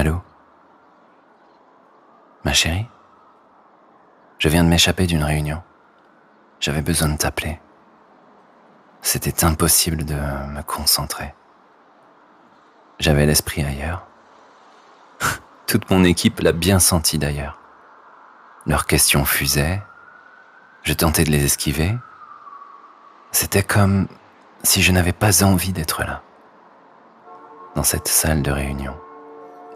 Allô? Ma chérie? Je viens de m'échapper d'une réunion. J'avais besoin de t'appeler. C'était impossible de me concentrer. J'avais l'esprit ailleurs. Toute mon équipe l'a bien senti d'ailleurs. Leurs questions fusaient. Je tentais de les esquiver. C'était comme si je n'avais pas envie d'être là. Dans cette salle de réunion.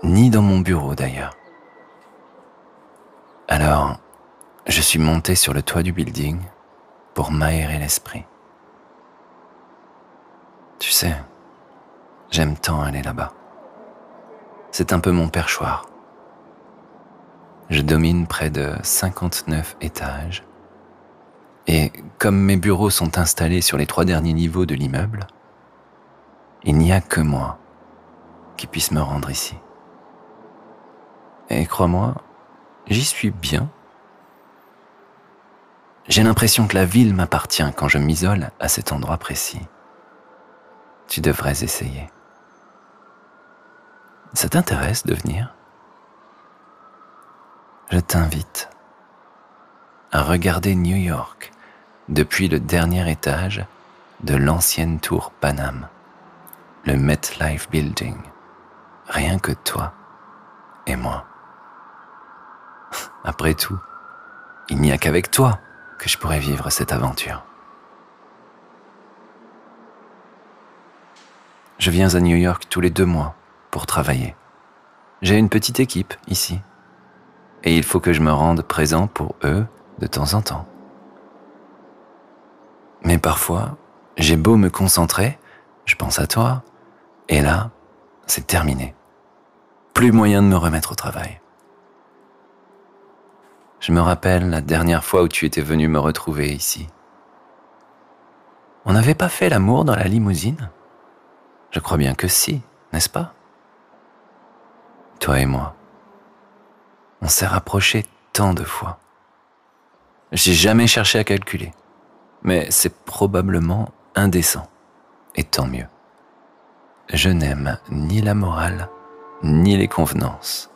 Ni dans mon bureau d'ailleurs. Alors, je suis monté sur le toit du building pour m'aérer l'esprit. Tu sais, j'aime tant aller là-bas. C'est un peu mon perchoir. Je domine près de 59 étages. Et comme mes bureaux sont installés sur les trois derniers niveaux de l'immeuble, il n'y a que moi qui puisse me rendre ici. Crois-moi, j'y suis bien. J'ai l'impression que la ville m'appartient quand je m'isole à cet endroit précis. Tu devrais essayer. Ça t'intéresse de venir? Je t'invite à regarder New York depuis le dernier étage de l'ancienne tour Panam, le MetLife Building. Rien que toi et moi. Après tout, il n'y a qu'avec toi que je pourrais vivre cette aventure. Je viens à New York tous les deux mois pour travailler. J'ai une petite équipe ici. Et il faut que je me rende présent pour eux de temps en temps. Mais parfois, j'ai beau me concentrer, je pense à toi, et là, c'est terminé. Plus moyen de me remettre au travail. Je me rappelle la dernière fois où tu étais venu me retrouver ici. On n'avait pas fait l'amour dans la limousine? Je crois bien que si, n'est-ce pas? Toi et moi. On s'est rapprochés tant de fois. J'ai jamais cherché à calculer, mais c'est probablement indécent, et tant mieux. Je n'aime ni la morale, ni les convenances.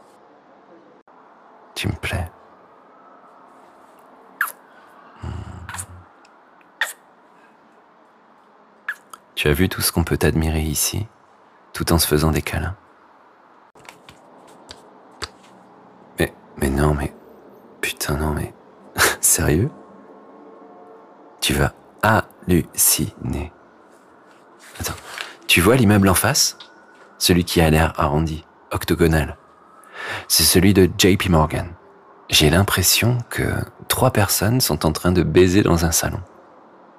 Tu me plais. Tu as vu tout ce qu'on peut admirer ici, tout en se faisant des câlins Mais, mais non, mais... Putain, non, mais... Sérieux? Tu vas halluciner. Attends, tu vois l'immeuble en face? Celui qui a l'air arrondi, octogonal. C'est celui de JP Morgan. J'ai l'impression que trois personnes sont en train de baiser dans un salon.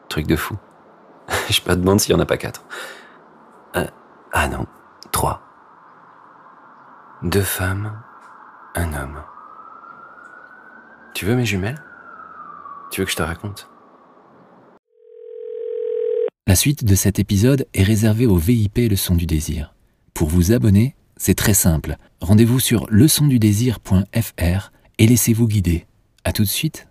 Truc de fou. Je me demande s'il n'y en a pas quatre. Euh, ah non, trois. Deux femmes, un homme. Tu veux mes jumelles? Tu veux que je te raconte? La suite de cet épisode est réservée au VIP Leçon du désir. Pour vous abonner, c'est très simple. Rendez-vous sur leçondudésir.fr et laissez-vous guider. À tout de suite.